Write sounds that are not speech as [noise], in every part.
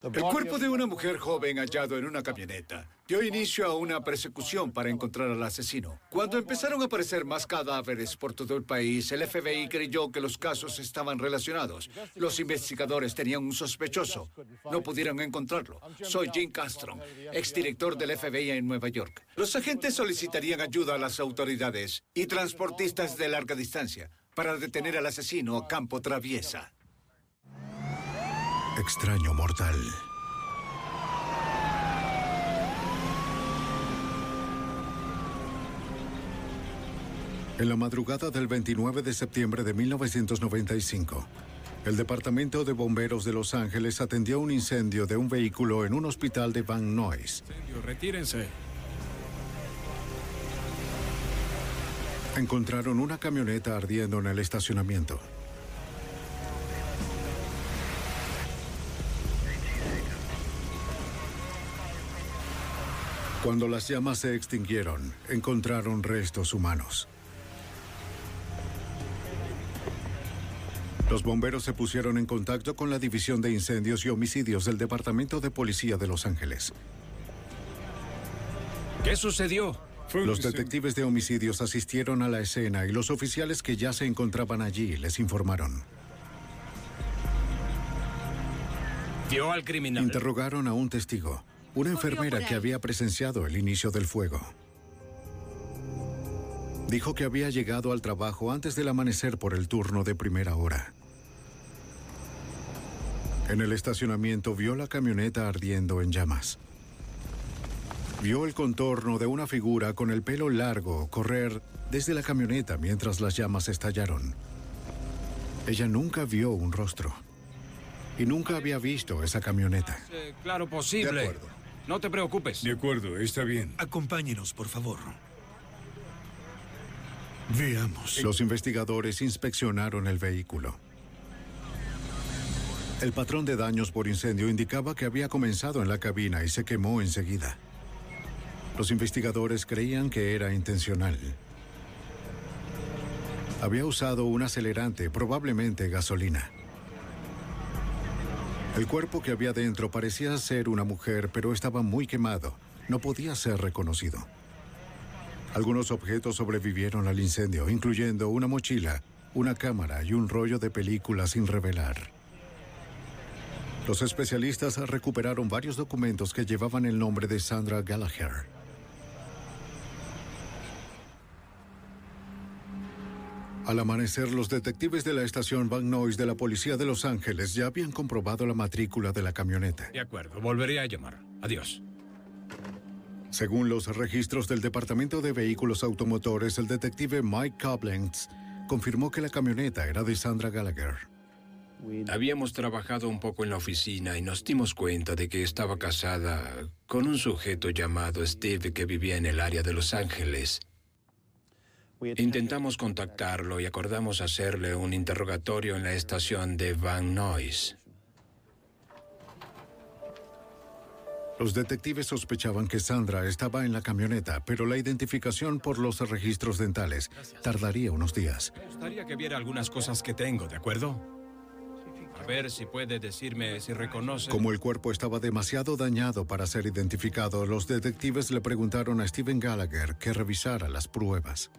El cuerpo de una mujer joven hallado en una camioneta dio inicio a una persecución para encontrar al asesino. Cuando empezaron a aparecer más cadáveres por todo el país, el FBI creyó que los casos estaban relacionados. Los investigadores tenían un sospechoso. No pudieron encontrarlo. Soy Jim Castro, exdirector del FBI en Nueva York. Los agentes solicitarían ayuda a las autoridades y transportistas de larga distancia para detener al asesino a campo traviesa. Extraño mortal. En la madrugada del 29 de septiembre de 1995, el Departamento de Bomberos de Los Ángeles atendió un incendio de un vehículo en un hospital de Van Nuys. Retírense. Encontraron una camioneta ardiendo en el estacionamiento. Cuando las llamas se extinguieron, encontraron restos humanos. Los bomberos se pusieron en contacto con la División de Incendios y Homicidios del Departamento de Policía de Los Ángeles. ¿Qué sucedió? Los detectives de homicidios asistieron a la escena y los oficiales que ya se encontraban allí les informaron. Vio al criminal. Interrogaron a un testigo, una enfermera que había presenciado el inicio del fuego. Dijo que había llegado al trabajo antes del amanecer por el turno de primera hora. En el estacionamiento vio la camioneta ardiendo en llamas. Vio el contorno de una figura con el pelo largo correr desde la camioneta mientras las llamas estallaron. Ella nunca vio un rostro. Y nunca había visto esa camioneta. Claro, posible. De acuerdo. No te preocupes. De acuerdo, está bien. Acompáñenos, por favor. Veamos. Los investigadores inspeccionaron el vehículo. El patrón de daños por incendio indicaba que había comenzado en la cabina y se quemó enseguida. Los investigadores creían que era intencional. Había usado un acelerante, probablemente gasolina. El cuerpo que había dentro parecía ser una mujer, pero estaba muy quemado. No podía ser reconocido. Algunos objetos sobrevivieron al incendio, incluyendo una mochila, una cámara y un rollo de película sin revelar. Los especialistas recuperaron varios documentos que llevaban el nombre de Sandra Gallagher. Al amanecer, los detectives de la estación Van Nuys de la Policía de Los Ángeles ya habían comprobado la matrícula de la camioneta. De acuerdo, volveré a llamar. Adiós. Según los registros del Departamento de Vehículos Automotores, el detective Mike Koblenz confirmó que la camioneta era de Sandra Gallagher. Habíamos trabajado un poco en la oficina y nos dimos cuenta de que estaba casada con un sujeto llamado Steve que vivía en el área de Los Ángeles. Intentamos contactarlo y acordamos hacerle un interrogatorio en la estación de Van Nuys. Los detectives sospechaban que Sandra estaba en la camioneta, pero la identificación por los registros dentales tardaría unos días. Me gustaría que viera algunas cosas que tengo, ¿de acuerdo? A ver si puede decirme si reconoce. Como el cuerpo estaba demasiado dañado para ser identificado, los detectives le preguntaron a Steven Gallagher que revisara las pruebas.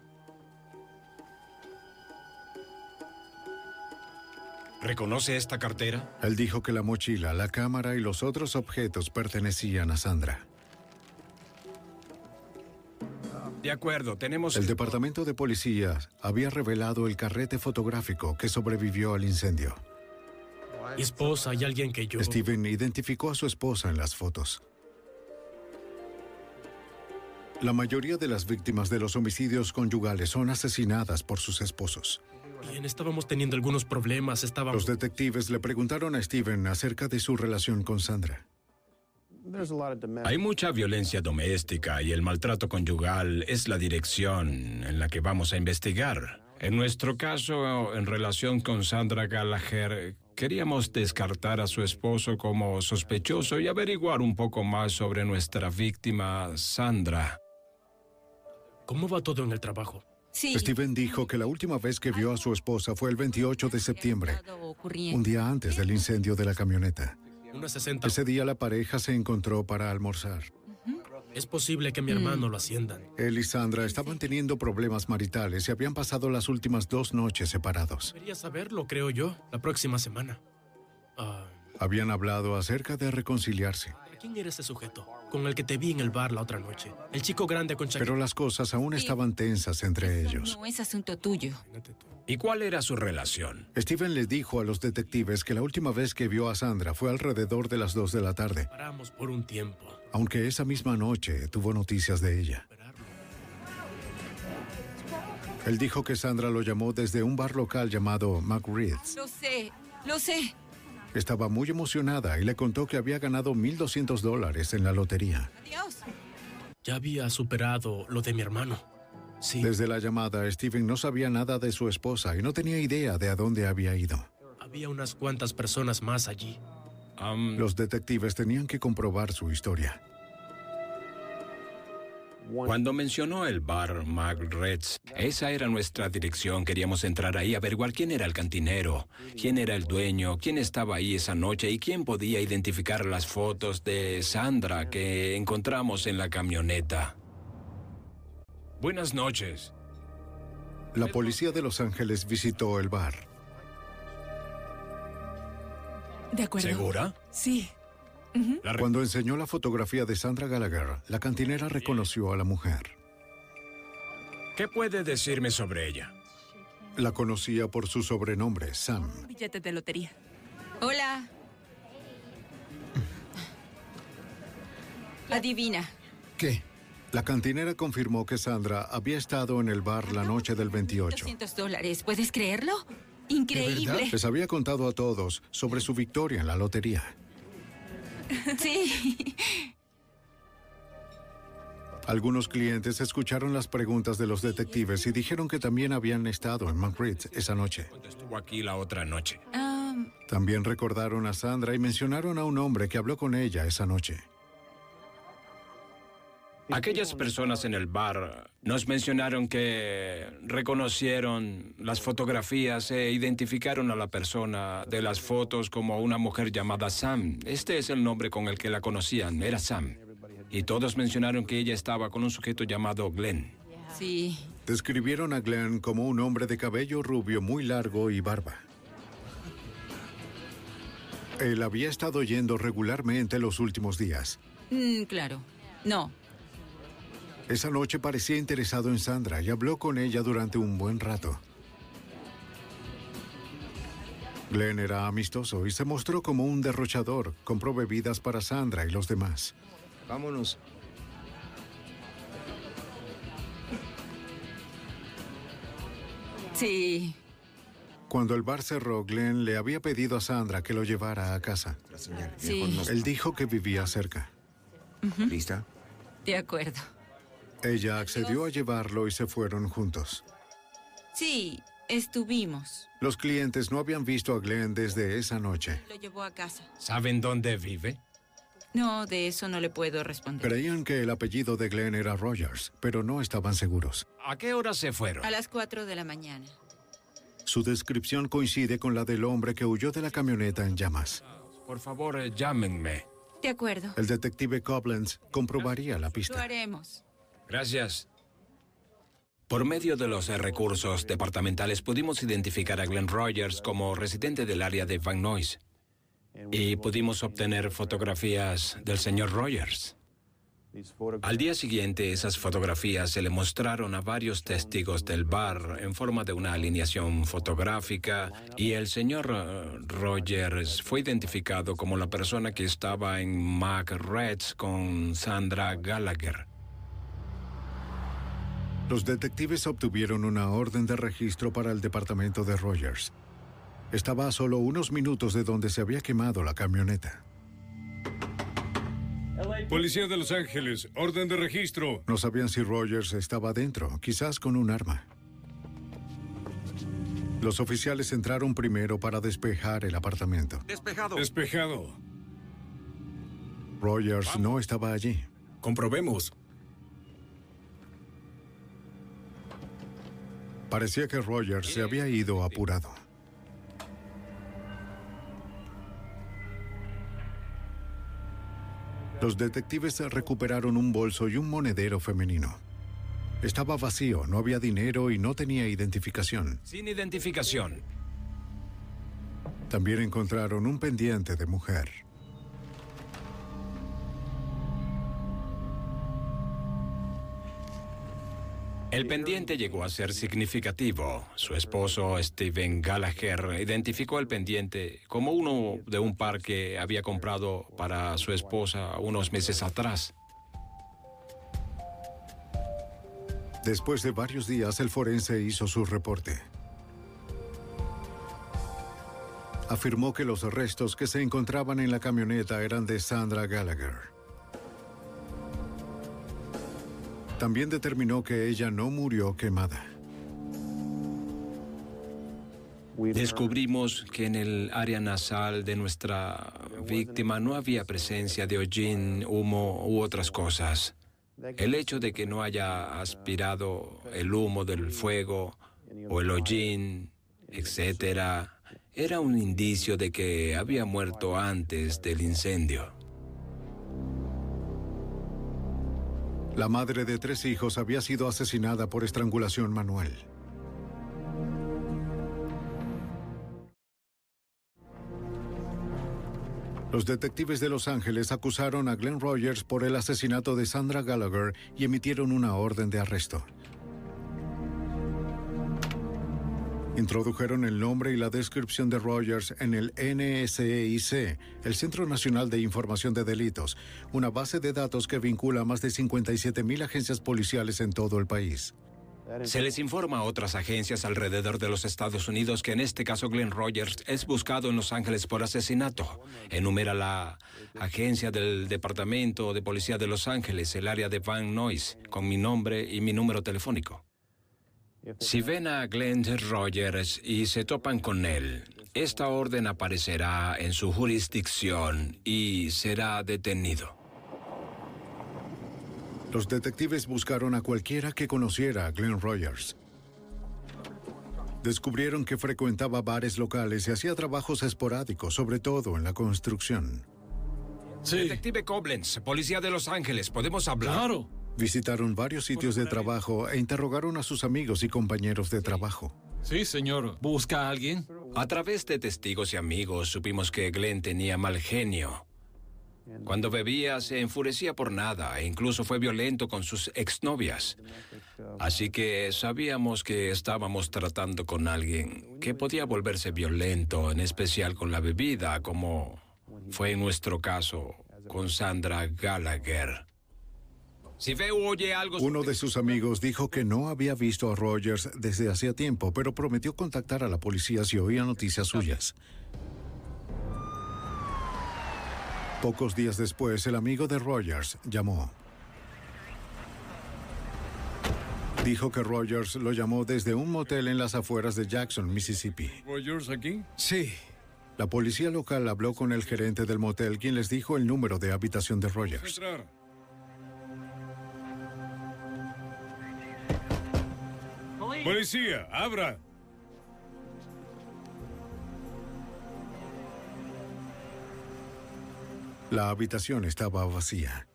¿Reconoce esta cartera? Él dijo que la mochila, la cámara y los otros objetos pertenecían a Sandra. De acuerdo, tenemos... El departamento de policía había revelado el carrete fotográfico que sobrevivió al incendio. Mi esposa y alguien que yo... Steven identificó a su esposa en las fotos. La mayoría de las víctimas de los homicidios conyugales son asesinadas por sus esposos. Bien, estábamos teniendo algunos problemas, estábamos... Los detectives le preguntaron a Steven acerca de su relación con Sandra. Hay mucha violencia doméstica y el maltrato conyugal es la dirección en la que vamos a investigar. En nuestro caso, en relación con Sandra Gallagher, queríamos descartar a su esposo como sospechoso y averiguar un poco más sobre nuestra víctima, Sandra. ¿Cómo va todo en el trabajo? Sí. Steven dijo que la última vez que vio a su esposa fue el 28 de septiembre, un día antes del incendio de la camioneta. Unas 60. Ese día la pareja se encontró para almorzar. Es posible que mi hermano lo asciendan. Él y Sandra estaban teniendo problemas maritales y habían pasado las últimas dos noches separados. Debería saberlo, creo yo, la próxima semana. Ah, Habían hablado acerca de reconciliarse, ¿Quién era ese sujeto? Con el que te vi en el bar la otra noche. El chico grande con chaqueta. pero las cosas aún estaban tensas entre ellos. No es asunto tuyo. ¿Y cuál era su relación? Steven les dijo a los detectives que la última vez que vio a Sandra fue alrededor de las 2 de la tarde, Paramos por un tiempo. aunque esa misma noche tuvo noticias de ella. Él dijo que Sandra lo llamó desde un bar local llamado McReed's. Lo sé, lo sé. Estaba muy emocionada y le contó que había ganado 1.200 dólares en la lotería. Adiós. Ya había superado lo de mi hermano. Sí, Desde la llamada, Steven no sabía nada de su esposa y no tenía idea de a dónde había ido. había unas cuantas personas más allí. Am, Los detectives tenían que comprobar su historia. Cuando mencionó el bar Magret's, esa era nuestra dirección. Queríamos entrar ahí, averiguar quién era el cantinero, quién era el dueño, quién estaba ahí esa noche y quién podía identificar las fotos de Sandra que encontramos en la camioneta. Buenas noches. La policía de Los Ángeles visitó el bar. De acuerdo. ¿Segura? Sí. Cuando enseñó la fotografía de Sandra Gallagher, la cantinera reconoció a la mujer. ¿Qué puede decirme sobre ella? La conocía por su sobrenombre, Sam. Billete de lotería. Hola. Adivina. ¿Qué? La cantinera confirmó que Sandra había estado en el bar la noche del 28. 200 dólares. ¿Puedes creerlo? Increíble. Les había contado a todos sobre su victoria en la lotería. Sí. Algunos clientes escucharon las preguntas de los detectives y dijeron que también habían estado en Magritte esa noche. Estuvo aquí la otra noche. Ah, También recordaron a Sandra y mencionaron a un hombre que habló con ella esa noche. Aquellas personas en el bar nos mencionaron que reconocieron las fotografías e identificaron a la persona de las fotos como una mujer llamada Sam. Este es el nombre con el que la conocían, era Sam. Y todos mencionaron que ella estaba con un sujeto llamado Glenn. sí. Describieron a Glenn como un hombre de cabello rubio muy largo y barba. Él había estado yendo regularmente los últimos días. Mm, claro. No. Esa noche parecía interesado en Sandra y habló con ella durante un buen rato. Glenn era amistoso y se mostró como un derrochador. Compró bebidas para Sandra y los demás. Vámonos. Sí. Cuando el bar cerró, Glenn le había pedido a Sandra que lo llevara a casa. Sí. Él dijo que vivía cerca. ¿Lista? De acuerdo. Ella accedió a llevarlo y se fueron juntos. Sí, estuvimos. Los clientes no habían visto a Glenn desde esa noche. Lo llevó a casa. ¿Saben dónde vive? No, de eso no le puedo responder. Creían que el apellido de Glenn era Rogers, pero no estaban seguros. ¿A qué hora se fueron? A las 4 de la mañana. Su descripción coincide con la del hombre que huyó de la camioneta en llamas. Por favor, eh, llámenme. De acuerdo. El detective Koblenz comprobaría la Lo pista. haremos. Gracias. Por medio de los eh, recursos departamentales pudimos identificar a Glenn Rogers como residente del área de Van Nuys. Y pudimos obtener fotografías del señor Rogers. Al día siguiente, esas fotografías se le mostraron a varios testigos del bar en forma de una alineación fotográfica y el señor eh, Rogers fue identificado como la persona que estaba en Mac Reds con Sandra Gallagher. Los detectives obtuvieron una orden de registro para el departamento de Rogers. Estaba a solo unos minutos de donde se había quemado la camioneta. Policía de Los Ángeles, orden de registro. No sabían si Rogers estaba dentro, quizás con un arma. Los oficiales entraron primero para despejar el apartamento. Despejado. Despejado. Rogers no estaba allí. Comprobemos. Parecía que Rogers se había ido apurado. Los detectives recuperaron un bolso y un monedero femenino. Estaba vacío, no había dinero y no tenía identificación. Sin identificación. También encontraron un pendiente de mujer. El pendiente llegó a ser significativo. Su esposo, Steven Gallagher, identificó el pendiente como uno de un par que había comprado para su esposa unos meses atrás. Después de varios días, el forense hizo su reporte. Afirmó que los restos que se encontraban en la camioneta eran de Sandra Gallagher. También determinó que ella no murió quemada. Descubrimos que en el área nasal de nuestra víctima no había presencia de hollín, humo u otras cosas. El hecho de que no haya aspirado el humo del fuego o el hollín, etcétera, era un indicio de que había muerto antes del incendio. La madre de tres hijos había sido asesinada por estrangulación manual. Los detectives de Los Ángeles acusaron a Glenn Rogers por el asesinato de Sandra Gallagher y emitieron una orden de arresto. Introdujeron el nombre y la descripción de Rogers en el NSEIC, el Centro Nacional de Información de Delitos, una base de datos que vincula a más de 57 mil agencias policiales en todo el país. Se les informa a otras agencias alrededor de los Estados Unidos que en este caso Glenn Rogers es buscado en Los Ángeles por asesinato. Enumera la agencia del Departamento de Policía de Los Ángeles, el área de Van Nuys, con mi nombre y mi número telefónico. Si ven a Glenn Rogers y se topan con él, esta orden aparecerá en su jurisdicción y será detenido. Los detectives buscaron a cualquiera que conociera a Glenn Rogers. Descubrieron que frecuentaba bares locales y hacía trabajos esporádicos, sobre todo en la construcción. Sí. Detective Koblenz, Policía de Los Ángeles, ¿podemos hablar? Claro. Visitaron varios sitios de trabajo e interrogaron a sus amigos y compañeros de trabajo. Sí, señor. ¿Busca a alguien? A través de testigos y amigos supimos que Glenn tenía mal genio. Cuando bebía se enfurecía por nada e incluso fue violento con sus exnovias. Así que sabíamos que estábamos tratando con alguien que podía volverse violento, en especial con la bebida, como fue en nuestro caso con Sandra Gallagher. Si ve o oye algo... Uno de sus amigos dijo que no había visto a Rogers desde hacía tiempo, pero prometió contactar a la policía si oía noticias suyas. Pocos días después, el amigo de Rogers llamó. Dijo que Rogers lo llamó desde un motel en las afueras de Jackson, Mississippi. ¿Rogers aquí? Sí. La policía local habló con el gerente del motel, quien les dijo el número de habitación de Rogers. Policía, abra. La habitación estaba vacía.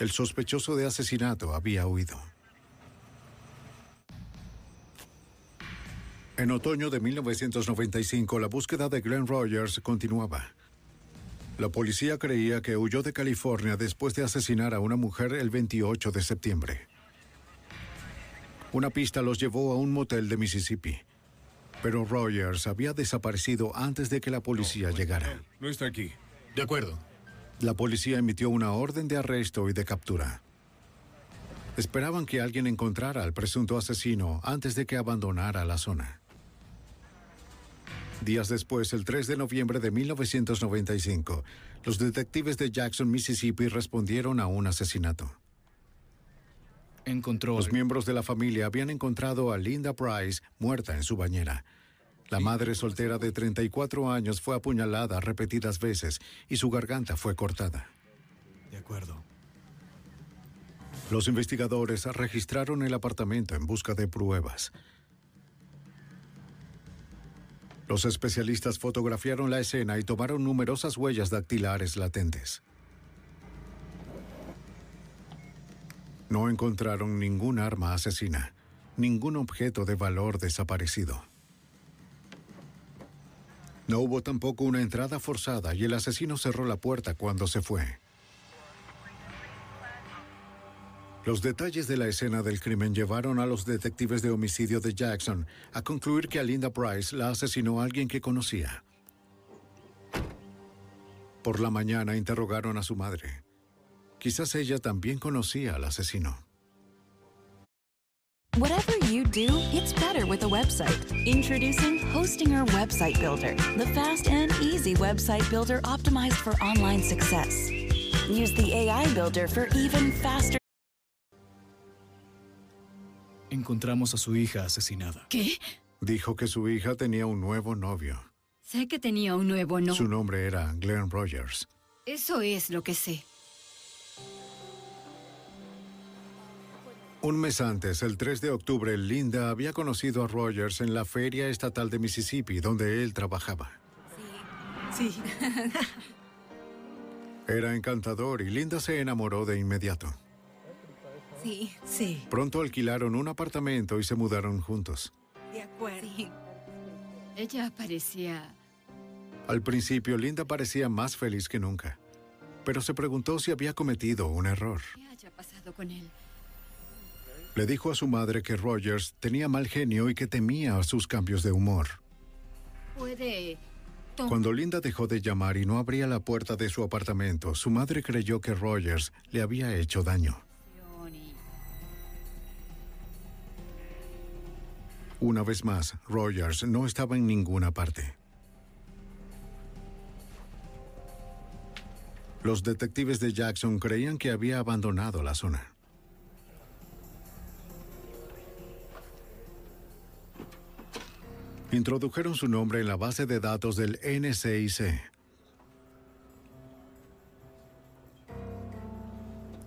El sospechoso de asesinato había huido. En otoño de 1995, la búsqueda de Glenn Rogers continuaba. La policía creía que huyó de California después de asesinar a una mujer el 28 de septiembre. Una pista los llevó a un motel de Mississippi. Pero Rogers había desaparecido antes de que la policía llegara. No está aquí. De acuerdo. La policía emitió una orden de arresto y de captura. Esperaban que alguien encontrara al presunto asesino antes de que abandonara la zona. Días después, el 3 de noviembre de 1995, los detectives de Jackson, Mississippi respondieron a un asesinato. Encontró. Los miembros de la familia habían encontrado a Linda Price muerta en su bañera. La madre soltera de 34 años fue apuñalada repetidas veces y su garganta fue cortada. De acuerdo. Los investigadores registraron el apartamento en busca de pruebas. Los especialistas fotografiaron la escena y tomaron numerosas huellas dactilares latentes. No encontraron ningún arma asesina, ningún objeto de valor desaparecido. No hubo tampoco una entrada forzada y el asesino cerró la puerta cuando se fue. Los detalles de la escena del crimen llevaron a los detectives de homicidio de Jackson a concluir que a Linda Price la asesinó alguien que conocía. Por la mañana interrogaron a su madre. Quizás ella también conocía al asesino. Whatever you do, it's better with a website. Introducing Hostinger Website Builder, the fast and easy website builder optimized for online success. Use the AI builder for even faster. Encontramos a su hija asesinada. ¿Qué? Dijo que su hija tenía un nuevo novio. Sé que tenía un nuevo no. Su nombre era Glenn Rogers. Eso es lo que sé. Un mes antes, el 3 de octubre, Linda había conocido a Rogers en la Feria Estatal de Mississippi, donde él trabajaba. Sí. [laughs] Era encantador y Linda se enamoró de inmediato. Sí. Sí. Pronto alquilaron un apartamento y se mudaron juntos. De acuerdo. Ella parecía... Al principio, Linda parecía más feliz que nunca, pero se preguntó si había cometido un error. ¿Qué haya pasado con él? Le dijo a su madre que Rogers tenía mal genio y que temía sus cambios de humor. Puede... Cuando Linda dejó de llamar y no abría la puerta de su apartamento, su madre creyó que Rogers le había hecho daño. Una vez más, Rogers no estaba en ninguna parte. Los detectives de Jackson creían que había abandonado la zona. Introdujeron su nombre en la base de datos del NCIC.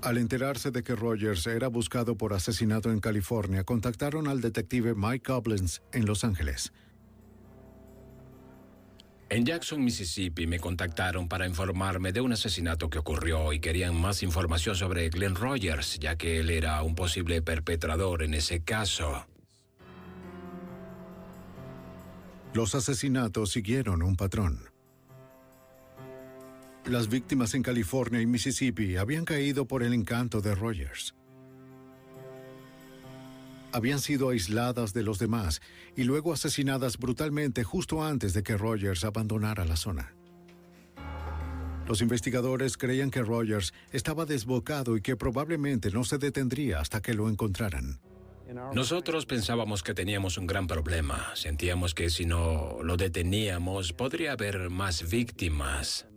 Al enterarse de que Rogers era buscado por asesinato en California, contactaron al detective Mike Goblins en Los Ángeles. En Jackson, Mississippi, me contactaron para informarme de un asesinato que ocurrió y querían más información sobre Glenn Rogers, ya que él era un posible perpetrador en ese caso. Los asesinatos siguieron un patrón. Las víctimas en California y Mississippi habían caído por el encanto de Rogers. Habían sido aisladas de los demás y luego asesinadas brutalmente justo antes de que Rogers abandonara la zona. Los investigadores creían que Rogers estaba desbocado y que probablemente no se detendría hasta que lo encontraran. Nosotros pensábamos que teníamos un gran problema. Sentíamos que si no lo deteníamos, podría haber más víctimas.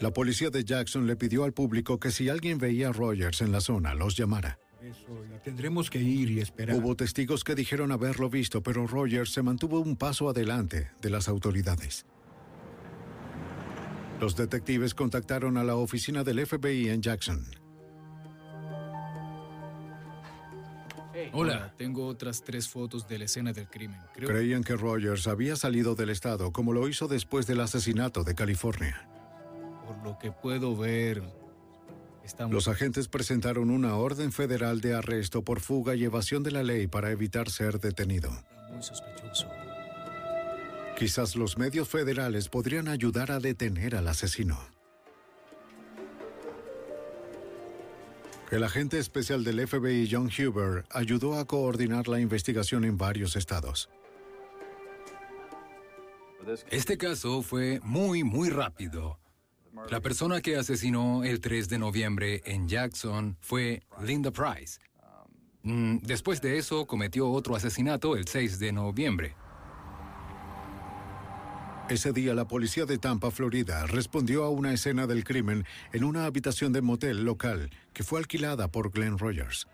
La policía de Jackson le pidió al público que si alguien veía a Rogers en la zona, los llamara. Tendremos que ir y esperar. Hubo testigos que dijeron haberlo visto, pero Rogers se mantuvo un paso adelante de las autoridades. Los detectives contactaron a la oficina del FBI en Jackson. Hola, tengo otras tres fotos de la escena del crimen. Creo Creían que Rogers había salido del estado como lo hizo después del asesinato de California. por lo que puedo ver, estamos... Los agentes presentaron una orden federal de arresto por fuga y evasión de la ley para evitar ser detenido. Muy sospechoso. Quizás los medios federales podrían ayudar a detener al asesino. El agente especial del FBI, John Huber, ayudó a coordinar la investigación en varios estados. Este caso fue muy, muy rápido. La persona que asesinó el 3 de noviembre en Jackson fue Linda Price. Mm, Después de eso, cometió otro asesinato el 6 de noviembre. Ese día la policía de Tampa, Florida, respondió a una escena del crimen en una habitación de motel local que fue alquilada por Glenn Rogers.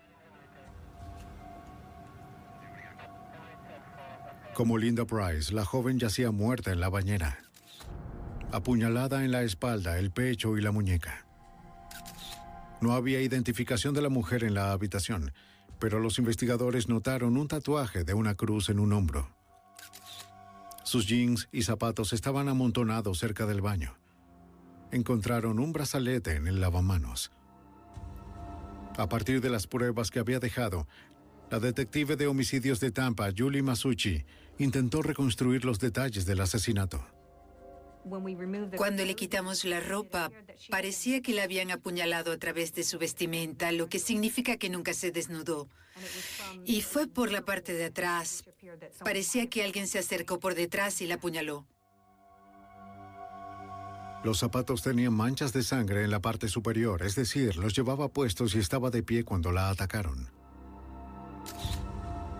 Como Linda Price, la joven yacía muerta en la bañera, apuñalada en la espalda, el pecho y la muñeca. No había identificación de la mujer en la habitación, pero los investigadores notaron un tatuaje de una cruz en un hombro. Sus jeans y zapatos estaban amontonados cerca del baño. Encontraron un brazalete en el lavamanos. A partir de las pruebas que había dejado, la detective de homicidios de Tampa, Julie Masucci, intentó reconstruir los detalles del asesinato. Cuando le quitamos la ropa, parecía que la habían apuñalado a través de su vestimenta, lo que significa que nunca se desnudó. Y fue por la parte de atrás. Parecía que alguien se acercó por detrás y la apuñaló. Los zapatos tenían manchas de sangre en la parte superior, es decir, los llevaba puestos y estaba de pie cuando la atacaron.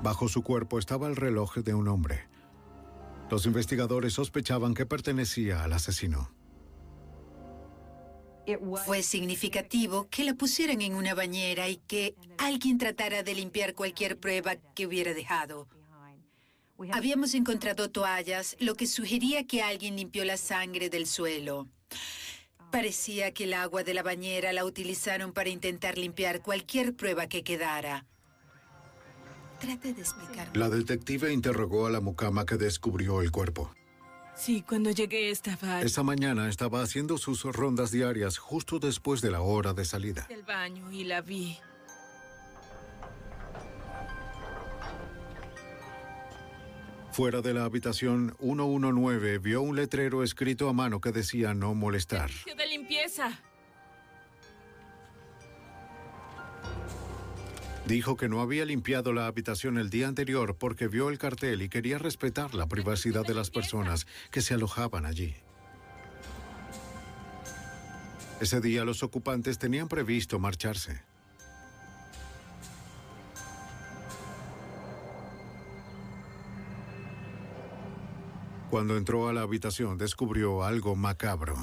Bajo su cuerpo estaba el reloj de un hombre. Los investigadores sospechaban que pertenecía al asesino. Fue significativo que la pusieran en una bañera y que alguien tratara de limpiar cualquier prueba que hubiera dejado. Habíamos encontrado toallas, lo que sugería que alguien limpió la sangre del suelo. Parecía que el agua de la bañera la utilizaron para intentar limpiar cualquier prueba que quedara. Trate de. La detective interrogó a la mucama que descubrió el cuerpo. Sí, cuando llegué estaba Esa mañana estaba haciendo sus rondas diarias justo después de la hora de salida. del baño y la vi. Fuera de la habitación 119 vio un letrero escrito a mano que decía no molestar. Servicio de limpieza. Dijo que no había limpiado la habitación el día anterior porque vio el cartel y quería respetar la privacidad de las personas que se alojaban allí. Ese día los ocupantes tenían previsto marcharse. Cuando entró a la habitación descubrió algo macabro.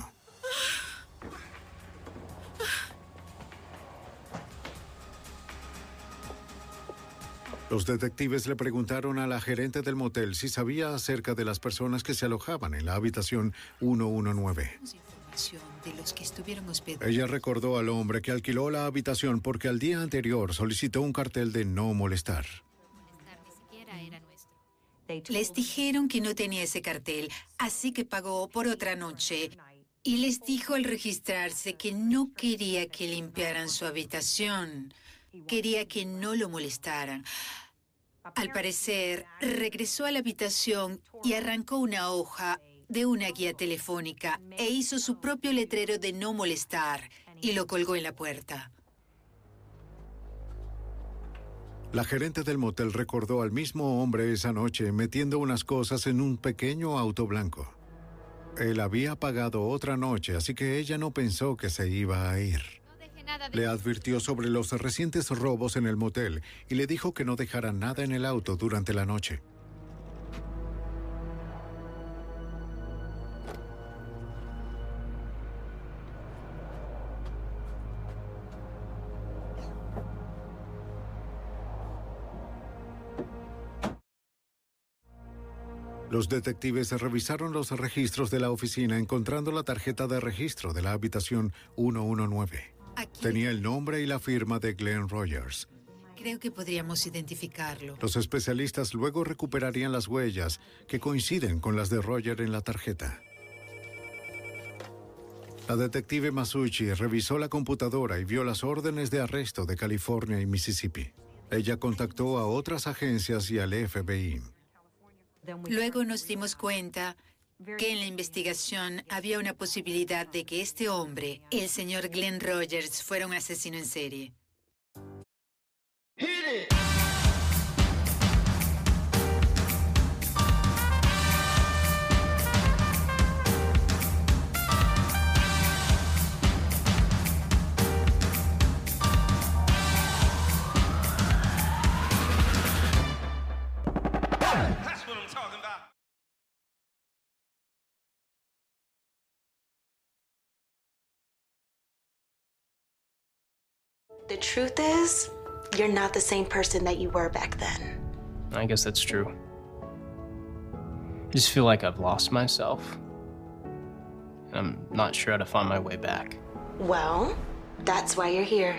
Los detectives le preguntaron a la gerente del motel si sabía acerca de las personas que se alojaban en la habitación 119. Información de los que estuvieron hospedados. Ella recordó al hombre que alquiló la habitación porque al día anterior solicitó un cartel de no molestar. Les dijeron que no tenía ese cartel, así que pagó por otra noche. Y les dijo al registrarse que no quería que limpiaran su habitación. Quería que no lo molestaran. Al parecer, regresó a la habitación y arrancó una hoja de una guía telefónica e hizo su propio letrero de no molestar y lo colgó en la puerta. La gerente del motel recordó al mismo hombre esa noche metiendo unas cosas en un pequeño auto blanco. Él había pagado otra noche, así que ella no pensó que se iba a ir. Le advirtió sobre los recientes robos en el motel y le dijo que no dejara nada en el auto durante la noche. Los detectives revisaron los registros de la oficina encontrando la tarjeta de registro de la habitación 119. Tenía el nombre y la firma de Glenn Rogers. Creo que podríamos identificarlo. Los especialistas luego recuperarían las huellas que coinciden con las de Roger en la tarjeta. La detective Masucci revisó la computadora y vio las órdenes de arresto de California y Mississippi. Ella contactó a otras agencias y al FBI. Luego nos dimos cuenta que en la investigación había una posibilidad de que este hombre, el señor Glenn Rogers, fuera un asesino en serie. The truth is, you're not the same person that you were back then. I guess that's true. I just feel like I've lost myself. And I'm not sure how to find my way back. Well, that's why you're here.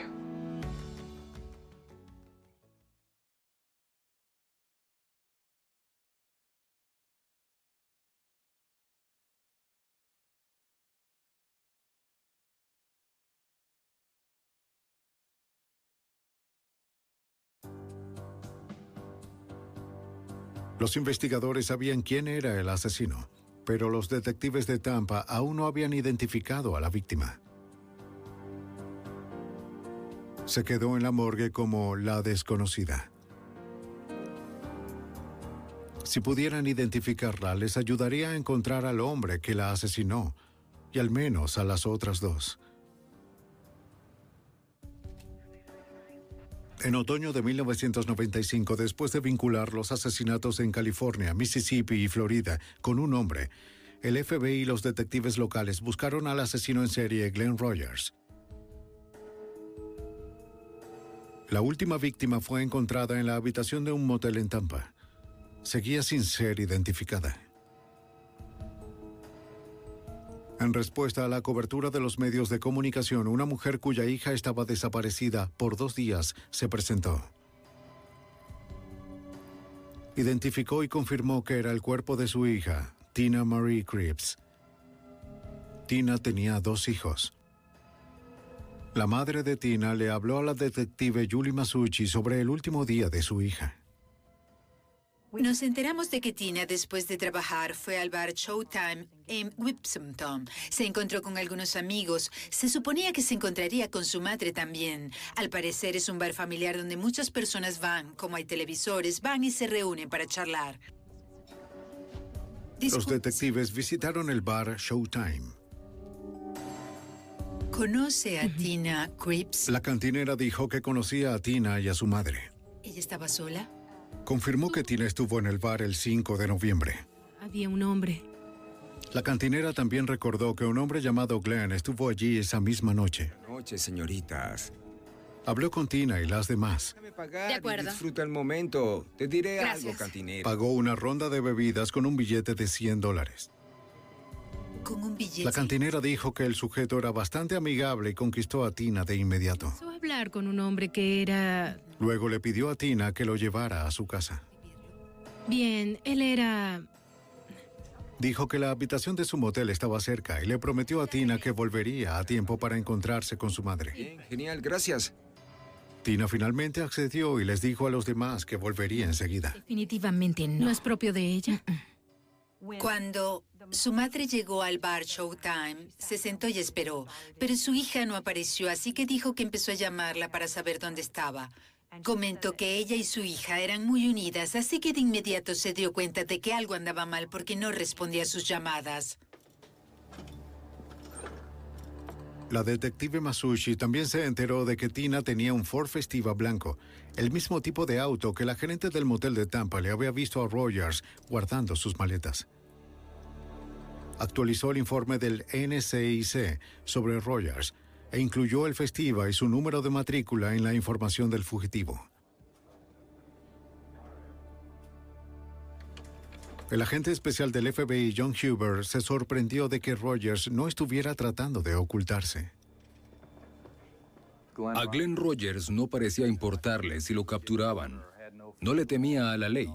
Los investigadores sabían quién era el asesino, pero los detectives de Tampa aún no habían identificado a la víctima. Se quedó en la morgue como la desconocida. Si pudieran identificarla, les ayudaría a encontrar al hombre que la asesinó y al menos a las otras dos. En otoño de 1995, después de vincular los asesinatos en California, Mississippi y Florida con un hombre, el FBI y los detectives locales buscaron al asesino en serie Glenn Rogers. La última víctima fue encontrada en la habitación de un motel en Tampa. Seguía sin ser identificada. En respuesta a la cobertura de los medios de comunicación, una mujer cuya hija estaba desaparecida por dos días se presentó. Identificó y confirmó que era el cuerpo de su hija, Tina Marie Cripps. Tina tenía dos hijos. La madre de Tina le habló a la detective Julie Masucci sobre el último día de su hija. Nos enteramos de que Tina, después de trabajar, fue al bar Showtime en Whipsomton. Se encontró con algunos amigos. Se suponía que se encontraría con su madre también. Al parecer es un bar familiar donde muchas personas van, como hay televisores, van y se reúnen para charlar. Los detectives visitaron el bar Showtime. ¿Conoce a Tina Cripps? La cantinera dijo que conocía a Tina y a su madre. ¿Ella estaba sola? Confirmó que Tina estuvo en el bar el 5 de noviembre. Había un hombre. La cantinera también recordó que un hombre llamado Glenn estuvo allí esa misma noche. Noche, señoritas. Habló con Tina y las demás. de acuerdo. Disfruta el momento. Te diré algo, cantinera. Pagó una ronda de bebidas con un billete de 100 dólares. Con un billete. La cantinera dijo que el sujeto era bastante amigable y conquistó a Tina de inmediato. Empezó a hablar con un hombre que era... Luego le pidió a Tina que lo llevara a su casa. Bien, él era... Dijo que la habitación de su motel estaba cerca y le prometió a Tina que volvería a tiempo para encontrarse con su madre. Bien, genial, gracias. Tina finalmente accedió y les dijo a los demás que volvería enseguida. Definitivamente no. ¿No es propio de ella? Cuando su madre llegó al bar Showtime, se sentó y esperó, pero su hija no apareció, así que dijo que empezó a llamarla para saber dónde estaba. Comentó que ella y su hija eran muy unidas, así que de inmediato se dio cuenta de que algo andaba mal porque no respondía a sus llamadas. La detective Masushi también se enteró de que Tina tenía un Ford Festiva blanco, el mismo tipo de auto que la gerente del motel de Tampa le había visto a Rogers guardando sus maletas. Actualizó el informe del NCIC sobre Rogers e incluyó el Festiva y su número de matrícula en la información del fugitivo. El agente especial del FBI, John Huber, se sorprendió de que Rogers no estuviera tratando de ocultarse. A Glenn Rogers no parecía importarle si lo capturaban. No le temía a la ley.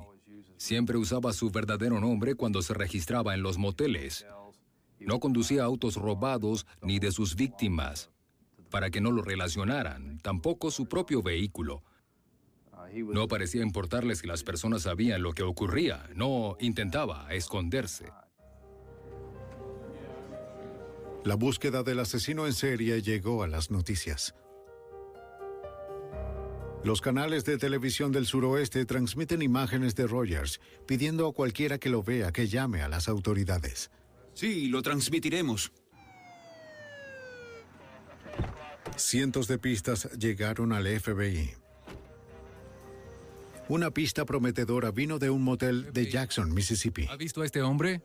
Siempre usaba su verdadero nombre cuando se registraba en los moteles. No conducía autos robados ni de sus víctimas, para que no lo relacionaran, tampoco su propio vehículo. No parecía importarle si las personas sabían lo que ocurría, no intentaba esconderse. La búsqueda del asesino en serie llegó a las noticias. Los canales de televisión del suroeste transmiten imágenes de Rogers, pidiendo a cualquiera que lo vea que llame a las autoridades. Sí, lo transmitiremos. Cientos de pistas llegaron al FBI. Una pista prometedora vino de un motel de Jackson, Mississippi. ¿Ha visto a este hombre?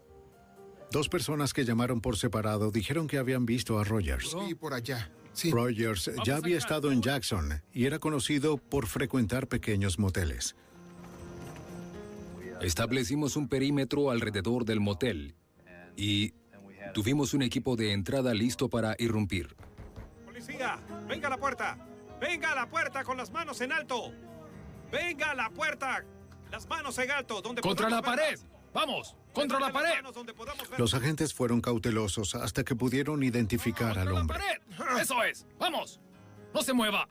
Dos personas que llamaron por separado dijeron que habían visto a Rogers. Sí, por allá. Rogers ya había estado en Jackson y era conocido por frecuentar pequeños moteles. Establecimos un perímetro alrededor del motel y tuvimos un equipo de entrada listo para irrumpir. ¡Policía! ¡Venga a la puerta! ¡Venga a la puerta con las manos en alto! ¡Venga a la puerta! ¡Las manos en alto! Donde ¡Contra la pared! ¡Vamos! ¡Contra la pared! Los agentes fueron cautelosos hasta que pudieron identificar al hombre. ¡Pared! ¡Eso es! ¡Vamos! ¡No se mueva!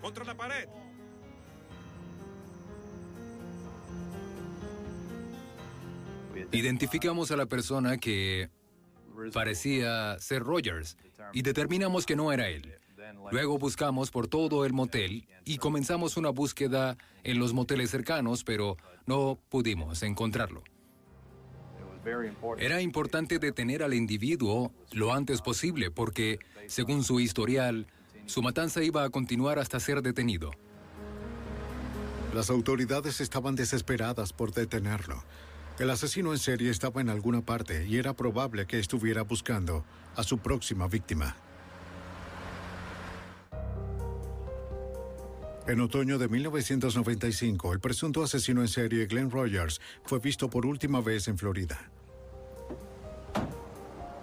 ¡Contra la pared! Identificamos a la persona que parecía ser Rogers y determinamos que no era él. Luego buscamos por todo el motel y comenzamos una búsqueda en los moteles cercanos, pero no pudimos encontrarlo. Era importante detener al individuo lo antes posible porque, según su historial, su matanza iba a continuar hasta ser detenido. Las autoridades estaban desesperadas por detenerlo. El asesino en serie estaba en alguna parte y era probable que estuviera buscando a su próxima víctima. En otoño de 1995, el presunto asesino en serie Glenn Rogers fue visto por última vez en Florida.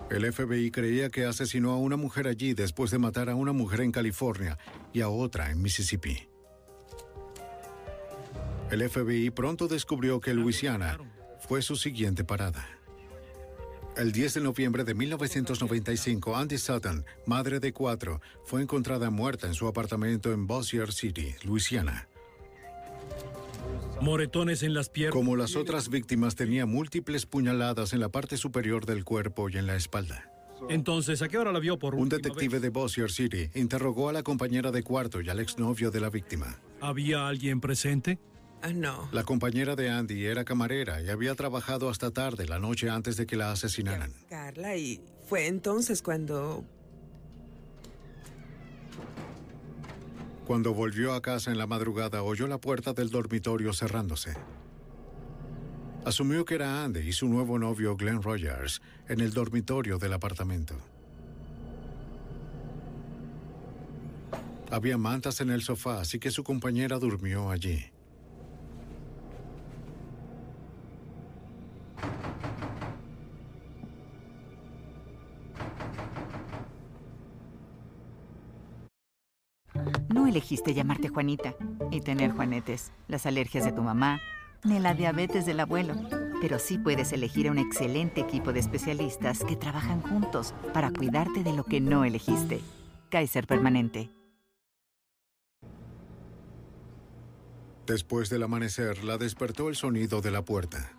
El FBI creía que asesinó a una mujer allí después de matar a una mujer en California y a otra en Mississippi. El FBI pronto descubrió que Luisiana fue su siguiente parada. El 10 de noviembre de 1995, Andy Sutton, madre de cuatro, fue encontrada muerta en su apartamento en Bossier City, Luisiana. Moretones en las piernas. Como las otras víctimas, tenía múltiples puñaladas en la parte superior del cuerpo y en la espalda. Entonces, ¿a qué hora la vio por Un detective de Bossier City interrogó a la compañera de cuarto y al exnovio de la víctima. ¿Había alguien presente? No. La compañera de Andy era camarera y había trabajado hasta tarde la noche antes de que la asesinaran. Carla, y fue entonces cuando... Cuando volvió a casa en la madrugada, oyó la puerta del dormitorio cerrándose. Asumió que era Andy y su nuevo novio Glenn Rogers en el dormitorio del apartamento. Había mantas en el sofá, así que su compañera durmió allí. Elegiste llamarte Juanita y tener juanetes, las alergias de tu mamá, ni la diabetes del abuelo. Pero sí puedes elegir a un excelente equipo de especialistas que trabajan juntos para cuidarte de lo que no elegiste. Kaiser Permanente. Después del amanecer, la despertó el sonido de la puerta.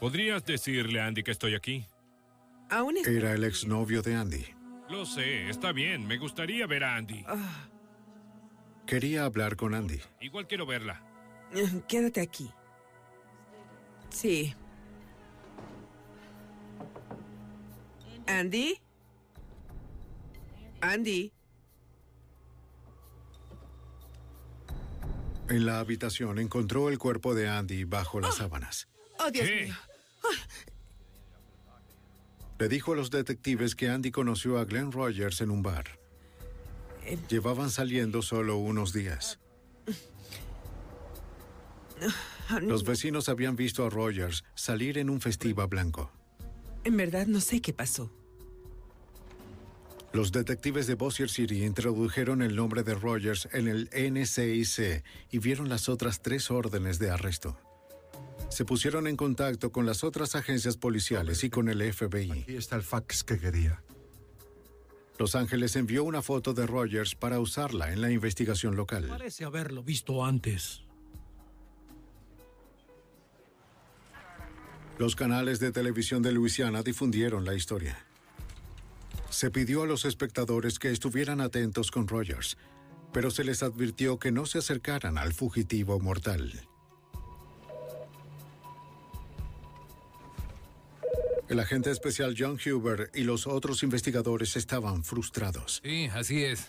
¿Podrías decirle a Andy que estoy aquí? Aún es... Era el exnovio de Andy. Lo sé, está bien. Me gustaría ver a Andy. Quería hablar con Andy. Igual quiero verla. [laughs] Quédate aquí. Sí. ¿Andy? Andy. En la habitación encontró el cuerpo de Andy bajo las sábanas. Oh, Dios mío. Le dijo a los detectives que Andy conoció a Glenn Rogers en un bar. Llevaban saliendo solo unos días. Los vecinos habían visto a Rogers salir en un festiva blanco. En verdad no sé qué pasó. Los detectives de Bossier City introdujeron el nombre de Rogers en el NCIC y vieron las otras tres órdenes de arresto. Se pusieron en contacto con las otras agencias policiales y con el FBI. Aquí está el fax que quería. Los Ángeles envió una foto de Rogers para usarla en la investigación local. Parece haberlo visto antes. Los canales de televisión de Luisiana difundieron la historia. Se pidió a los espectadores que estuvieran atentos con Rogers, pero se les advirtió que no se acercaran al fugitivo mortal. El agente especial John Huber y los otros investigadores estaban frustrados. Sí, así es.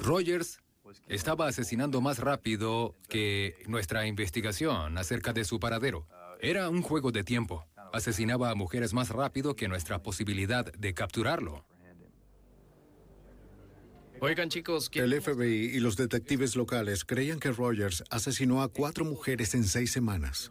Rogers estaba asesinando más rápido que nuestra investigación acerca de su paradero. Era un juego de tiempo. Asesinaba a mujeres más rápido que nuestra posibilidad de capturarlo. Oigan, chicos, El FBI y los detectives locales creían que Rogers asesinó a cuatro mujeres en seis semanas.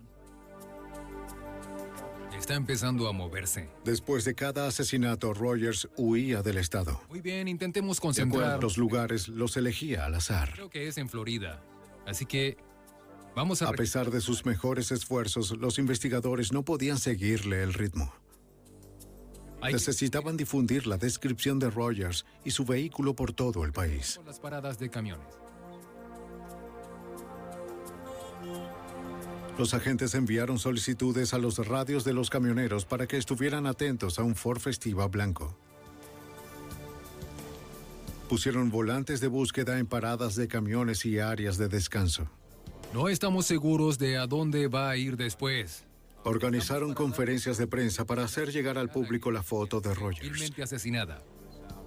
Está empezando a moverse. Después de cada asesinato, Rogers huía del estado. Muy bien, intentemos concentrar. los lugares los elegía al azar. Creo que es en Florida. Así que vamos a... A pesar de sus mejores esfuerzos, los investigadores no podían seguirle el ritmo. Necesitaban difundir la descripción de Rogers y su vehículo por todo el país. las paradas de camiones. Los agentes enviaron solicitudes a los radios de los camioneros para que estuvieran atentos a un Ford Festiva blanco. Pusieron volantes de búsqueda en paradas de camiones y áreas de descanso. No estamos seguros de a dónde va a ir después. Organizaron conferencias de prensa para hacer llegar al público la foto de Rogers. Asesinada.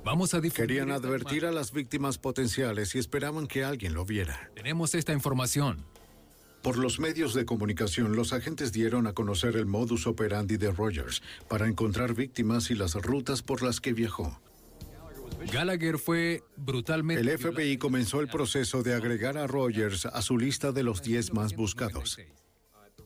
Vamos a difundir Querían advertir a las víctimas potenciales y esperaban que alguien lo viera. Tenemos esta información. Por los medios de comunicación, los agentes dieron a conocer el modus operandi de Rogers para encontrar víctimas y las rutas por las que viajó. Gallagher fue brutalmente... El FBI comenzó el proceso de agregar a Rogers a su lista de los 10 más buscados.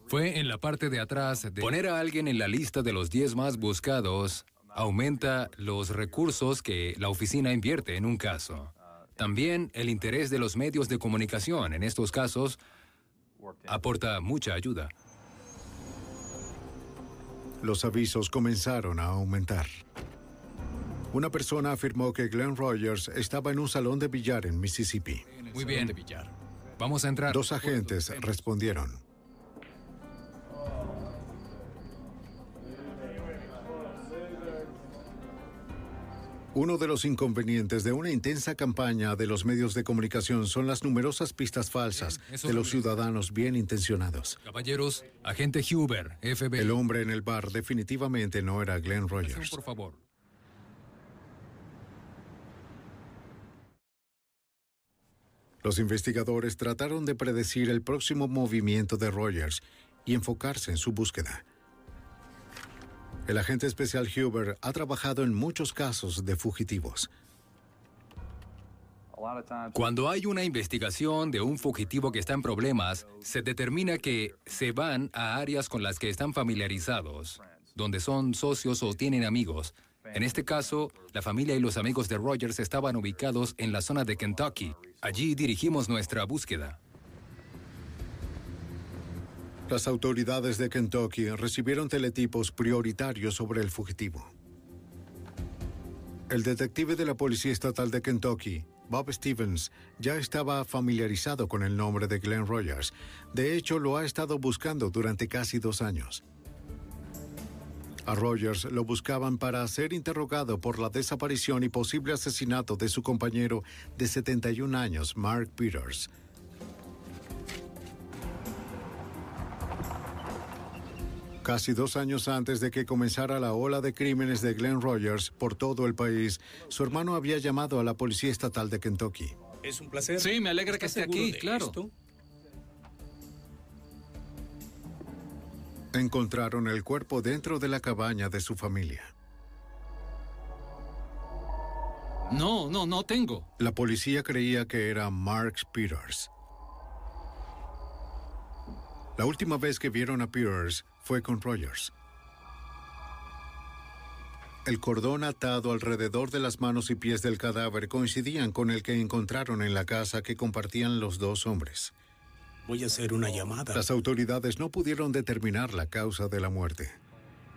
Fue en la parte de atrás de poner a alguien en la lista de los 10 más buscados aumenta los recursos que la oficina invierte en un caso. También el interés de los medios de comunicación en estos casos aporta mucha ayuda. Los avisos comenzaron a aumentar. Una persona afirmó que Glenn Rogers estaba en un salón de billar en Mississippi. Muy bien. Vamos a entrar. Dos agentes respondieron. Uno de los inconvenientes de una intensa campaña de los medios de comunicación son las numerosas pistas falsas de los ciudadanos bien intencionados. Caballeros, agente Huber, FBI. El hombre en el bar definitivamente no era Glenn Rogers. Por favor. Los investigadores trataron de predecir el próximo movimiento de Rogers y enfocarse en su búsqueda. El agente especial Huber ha trabajado en muchos casos de fugitivos. Cuando hay una investigación de un fugitivo que está en problemas, se determina que se van a áreas con las que están familiarizados, donde son socios o tienen amigos. En este caso, la familia y los amigos de Rogers estaban ubicados en la zona de Kentucky. Allí dirigimos nuestra búsqueda. Las autoridades de Kentucky recibieron teletipos prioritarios sobre el fugitivo. El detective de la Policía Estatal de Kentucky, Bob Stevens, ya estaba familiarizado con el nombre de Glenn Rogers. De hecho, lo ha estado buscando durante casi dos años. A Rogers lo buscaban para ser interrogado por la desaparición y posible asesinato de su compañero de 71 años, Mark Peters. Casi dos años antes de que comenzara la ola de crímenes de Glenn Rogers por todo el país, su hermano había llamado a la Policía Estatal de Kentucky. Es un placer. Sí, me alegra que ¿Estás esté aquí, claro. esto? Encontraron el cuerpo dentro de la cabaña de su familia. No, no, no tengo. La policía creía que era Mark Peters. La última vez que vieron a Peters fue con Rogers. El cordón atado alrededor de las manos y pies del cadáver coincidían con el que encontraron en la casa que compartían los dos hombres. Voy a hacer una llamada. Las autoridades no pudieron determinar la causa de la muerte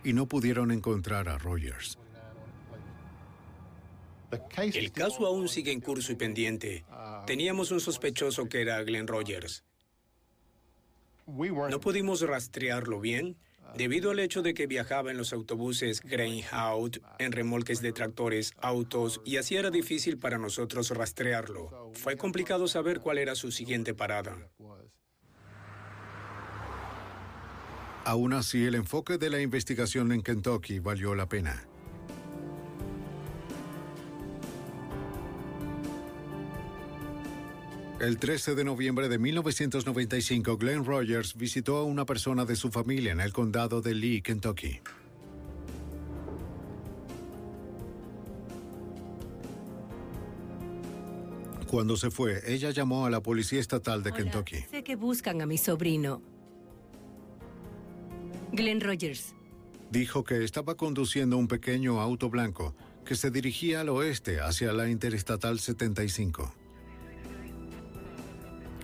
y no pudieron encontrar a Rogers. El caso aún sigue en curso y pendiente. Teníamos un sospechoso que era Glenn Rogers. No pudimos rastrearlo bien debido al hecho de que viajaba en los autobuses Greyhound, en remolques de tractores, autos, y así era difícil para nosotros rastrearlo. Fue complicado saber cuál era su siguiente parada. Aún así, el enfoque de la investigación en Kentucky valió la pena. El 13 de noviembre de 1995, Glenn Rogers visitó a una persona de su familia en el condado de Lee, Kentucky. Cuando se fue, ella llamó a la policía estatal de Kentucky. Sé que buscan a mi sobrino. Glenn Rogers. Dijo que estaba conduciendo un pequeño auto blanco que se dirigía al oeste hacia la Interestatal 75.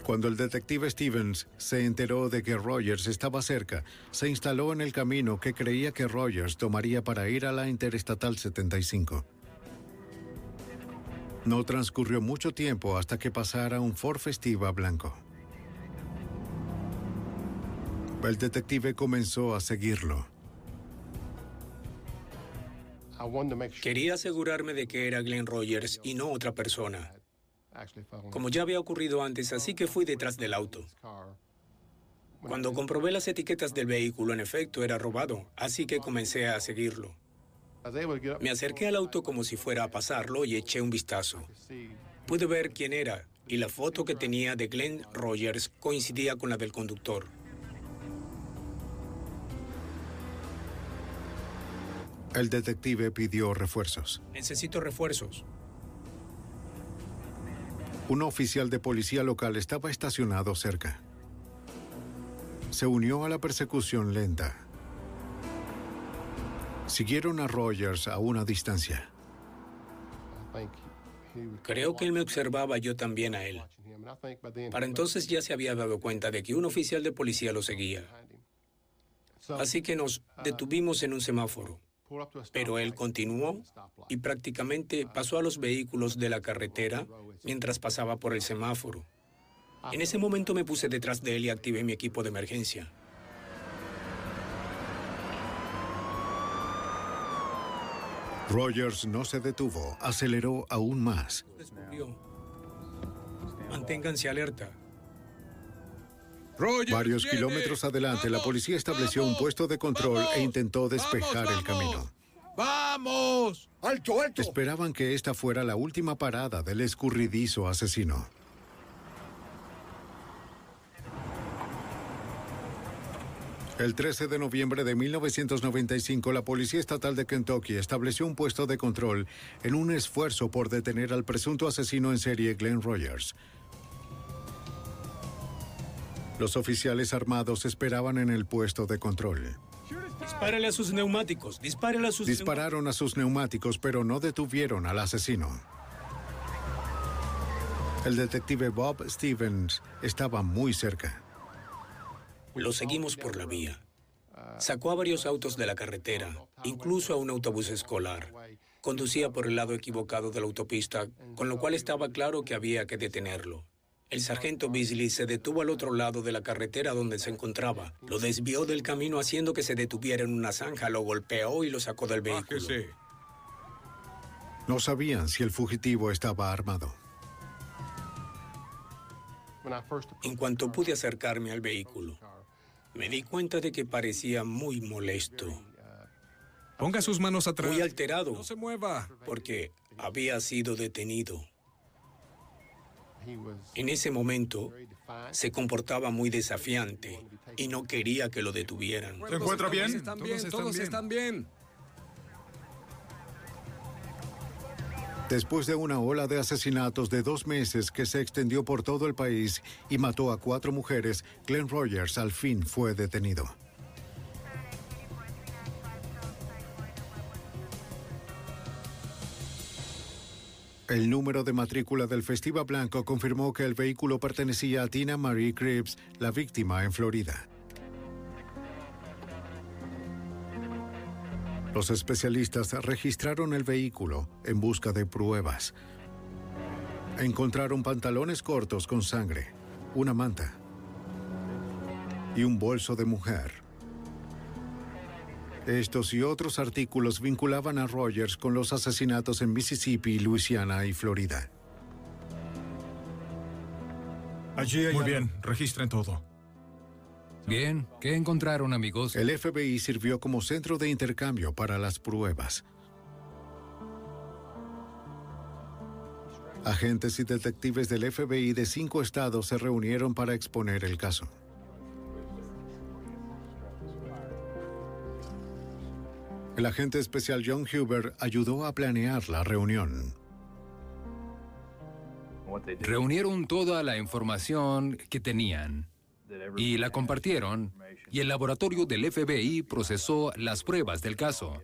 Cuando el detective Stevens se enteró de que Rogers estaba cerca, se instaló en el camino que creía que Rogers tomaría para ir a la Interestatal 75. No transcurrió mucho tiempo hasta que pasara un Ford Festiva blanco. El detective comenzó a seguirlo. Quería asegurarme de que era Glenn Rogers y no otra persona. Como ya había ocurrido antes, así que fui detrás del auto. Cuando comprobé las etiquetas del vehículo, en efecto, era robado, así que comencé a seguirlo. Me acerqué al auto como si fuera a pasarlo y eché un vistazo. Pude ver quién era y la foto que tenía de Glenn Rogers coincidía con la del conductor. El detective pidió refuerzos. Necesito refuerzos. Un oficial de policía local estaba estacionado cerca. Se unió a la persecución lenta. Siguieron a Rogers a una distancia. Creo que él me observaba yo también a él. Para entonces ya se había dado cuenta de que un oficial de policía lo seguía. Así que nos detuvimos en un semáforo. Pero él continuó y prácticamente pasó a los vehículos de la carretera mientras pasaba por el semáforo. En ese momento me puse detrás de él y activé mi equipo de emergencia. Rogers no se detuvo, aceleró aún más. Manténganse alerta. Varios kilómetros adelante, la policía estableció un puesto de control e intentó despejar el camino. ¡Vamos! ¡Alto, alto! Esperaban que esta fuera la última parada del escurridizo asesino. El 13 de noviembre de 1995, la Policía Estatal de Kentucky estableció un puesto de control en un esfuerzo por detener al presunto asesino en serie Glenn Rogers. Los oficiales armados esperaban en el puesto de control. Dispárale a sus neumáticos, dispárale a sus Dispararon a sus neumáticos, pero no detuvieron al asesino. El detective Bob Stevens estaba muy cerca. Lo seguimos por la vía. Sacó a varios autos de la carretera, incluso a un autobús escolar. Conducía por el lado equivocado de la autopista, con lo cual estaba claro que había que detenerlo. El sargento Beasley se detuvo al otro lado de la carretera donde se encontraba. Lo desvió del camino haciendo que se detuviera en una zanja, lo golpeó y lo sacó del vehículo. No sabían si el fugitivo estaba armado. En cuanto pude acercarme al vehículo, me di cuenta de que parecía muy molesto. Ponga sus manos atrás. Muy alterado. No se mueva. Porque había sido detenido. En ese momento se comportaba muy desafiante y no quería que lo detuvieran. ¿Se encuentra bien? Están bien, todos están bien. Después de una ola de asesinatos de dos meses que se extendió por todo el país y mató a cuatro mujeres, Glenn Rogers al fin fue detenido. El número de matrícula del Festiva Blanco confirmó que el vehículo pertenecía a Tina Marie Cripps, la víctima en Florida. Los especialistas registraron el vehículo en busca de pruebas. Encontraron pantalones cortos con sangre, una manta y un bolso de mujer. Estos y otros artículos vinculaban a Rogers con los asesinatos en Mississippi, Luisiana y Florida. Allí hay Muy bien, registren todo. Bien, ¿qué encontraron, amigos? El FBI sirvió como centro de intercambio para las pruebas. Agentes y detectives del FBI de cinco estados se reunieron para exponer el caso. El agente especial John Huber ayudó a planear la reunión. Reunieron toda la información que tenían y la compartieron y el laboratorio del FBI procesó las pruebas del caso.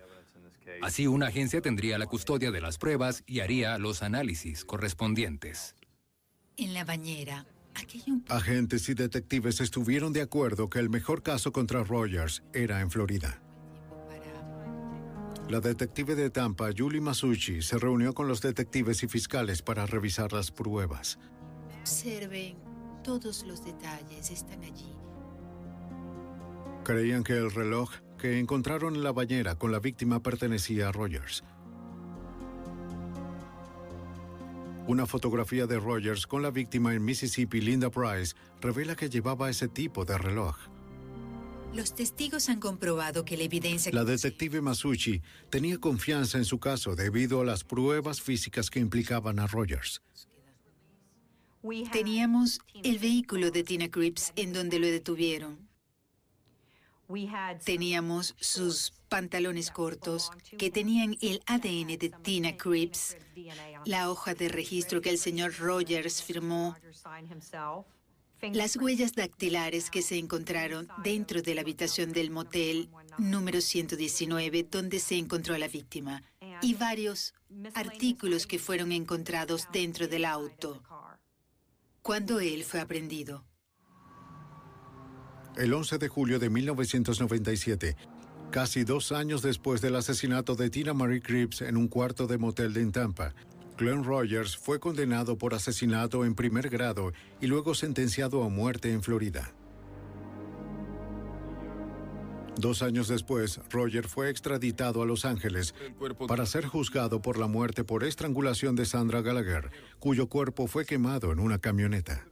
Así una agencia tendría la custodia de las pruebas y haría los análisis correspondientes. En la bañera, aquello Agentes y detectives estuvieron de acuerdo que el mejor caso contra Rogers era en Florida. La detective de Tampa, Julie Masucci, se reunió con los detectives y fiscales para revisar las pruebas. observen, todos los detalles están allí. Creían que el reloj que encontraron en la bañera con la víctima pertenecía a Rogers. Una fotografía de Rogers con la víctima en Mississippi, Linda Price, revela que llevaba ese tipo de reloj. Los testigos han comprobado que la evidencia La detective Masucci tenía confianza en su caso debido a las pruebas físicas que implicaban a Rogers. Teníamos el vehículo de Tina Cripps en donde lo detuvieron. Teníamos sus pantalones cortos que tenían el ADN de Tina Cripps, la hoja de registro que el señor Rogers firmó, las huellas dactilares que se encontraron dentro de la habitación del motel número 119 donde se encontró a la víctima y varios artículos que fueron encontrados dentro del auto cuando él fue aprendido. El 11 de julio de 1997, casi dos años después del asesinato de Tina Marie Cripps en un cuarto de motel de Tampa, Glenn Rogers fue condenado por asesinato en primer grado y luego sentenciado a muerte en Florida. Dos años después, Roger fue extraditado a Los Ángeles para ser juzgado por la muerte por estrangulación de Sandra Gallagher, cuyo cuerpo fue quemado en una camioneta.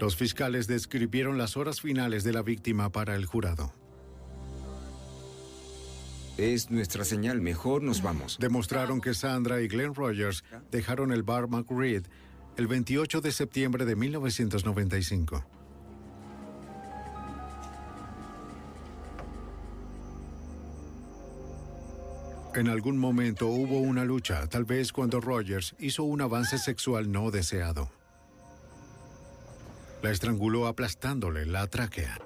Los fiscales describieron las horas finales de la víctima para el jurado. Es nuestra señal, mejor nos vamos. Demostraron que Sandra y Glenn Rogers dejaron el bar McReed el 28 de septiembre de 1995. En algún momento hubo una lucha, tal vez cuando Rogers hizo un avance sexual no deseado. La estranguló aplastándole la tráquea.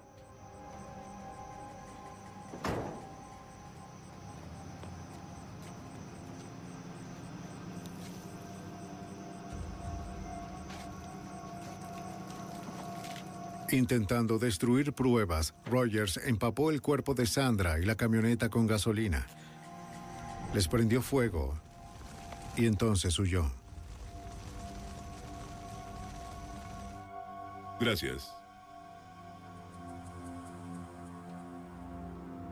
Intentando destruir pruebas, Rogers empapó el cuerpo de Sandra y la camioneta con gasolina. Les prendió fuego y entonces huyó. Gracias.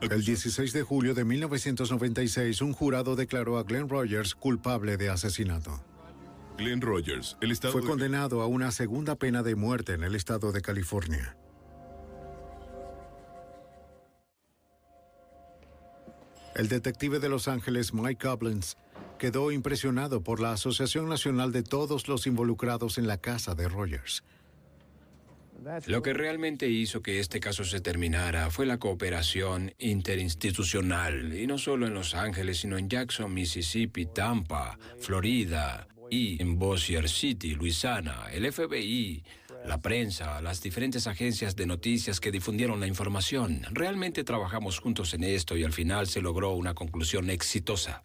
El 16 de julio de 1996, un jurado declaró a Glenn Rogers culpable de asesinato. Glenn Rogers, el estado Fue de- condenado a una segunda pena de muerte en el estado de California. El detective de Los Ángeles, Mike Goblins, quedó impresionado por la Asociación Nacional de todos los involucrados en la casa de Rogers. Lo que realmente hizo que este caso se terminara fue la cooperación interinstitucional, y no solo en Los Ángeles, sino en Jackson, Mississippi, Tampa, Florida y en Bossier City, Luisiana, el FBI, la prensa, las diferentes agencias de noticias que difundieron la información. Realmente trabajamos juntos en esto y al final se logró una conclusión exitosa.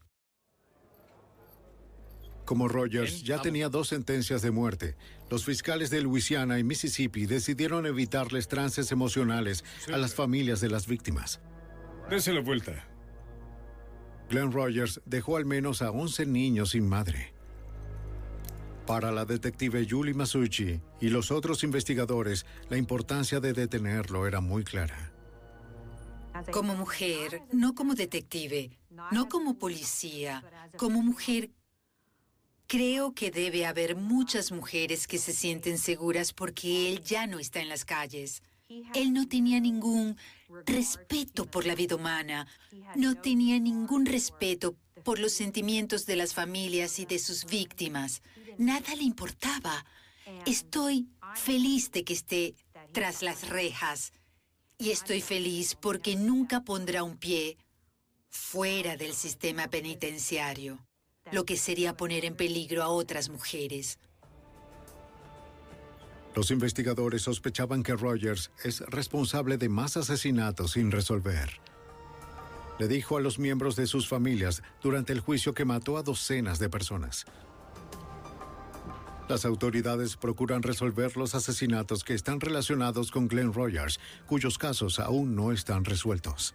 Como Rogers ya tenía dos sentencias de muerte, los fiscales de Luisiana y Mississippi decidieron evitarles trances emocionales a las familias de las víctimas. Dese la vuelta. Glenn Rogers dejó al menos a 11 niños sin madre. Para la detective Julie Masucci y los otros investigadores, la importancia de detenerlo era muy clara. Como mujer, no como detective, no como policía, como mujer, creo que debe haber muchas mujeres que se sienten seguras porque él ya no está en las calles. Él no tenía ningún respeto por la vida humana, no tenía ningún respeto por los sentimientos de las familias y de sus víctimas. Nada le importaba. Estoy feliz de que esté tras las rejas. Y estoy feliz porque nunca pondrá un pie fuera del sistema penitenciario, lo que sería poner en peligro a otras mujeres. Los investigadores sospechaban que Rogers es responsable de más asesinatos sin resolver. Le dijo a los miembros de sus familias durante el juicio que mató a docenas de personas. Las autoridades procuran resolver los asesinatos que están relacionados con Glenn Rogers, cuyos casos aún no están resueltos.